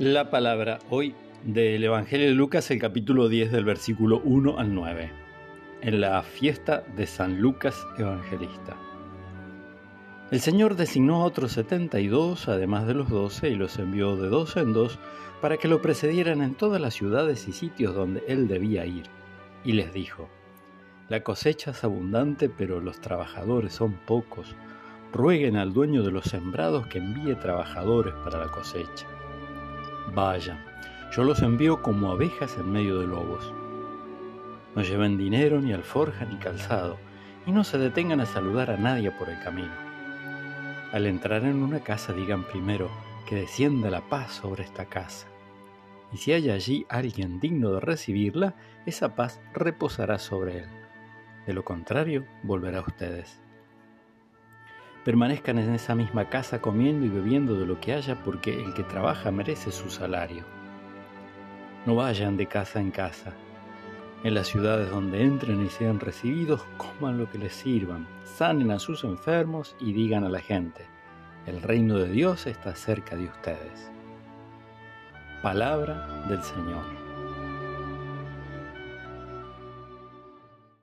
La palabra hoy del Evangelio de Lucas, el capítulo 10 del versículo 1 al 9, en la fiesta de San Lucas Evangelista. El Señor designó a otros setenta y dos, además de los doce, y los envió de dos en dos para que lo precedieran en todas las ciudades y sitios donde él debía ir. Y les dijo, La cosecha es abundante, pero los trabajadores son pocos. Rueguen al dueño de los sembrados que envíe trabajadores para la cosecha. Vayan, yo los envío como abejas en medio de lobos. No lleven dinero, ni alforja, ni calzado, y no se detengan a saludar a nadie por el camino. Al entrar en una casa digan primero que descienda la paz sobre esta casa. Y si hay allí alguien digno de recibirla, esa paz reposará sobre él. De lo contrario, volverá a ustedes permanezcan en esa misma casa comiendo y bebiendo de lo que haya porque el que trabaja merece su salario. No vayan de casa en casa. En las ciudades donde entren y sean recibidos, coman lo que les sirvan, sanen a sus enfermos y digan a la gente, el reino de Dios está cerca de ustedes. Palabra del Señor.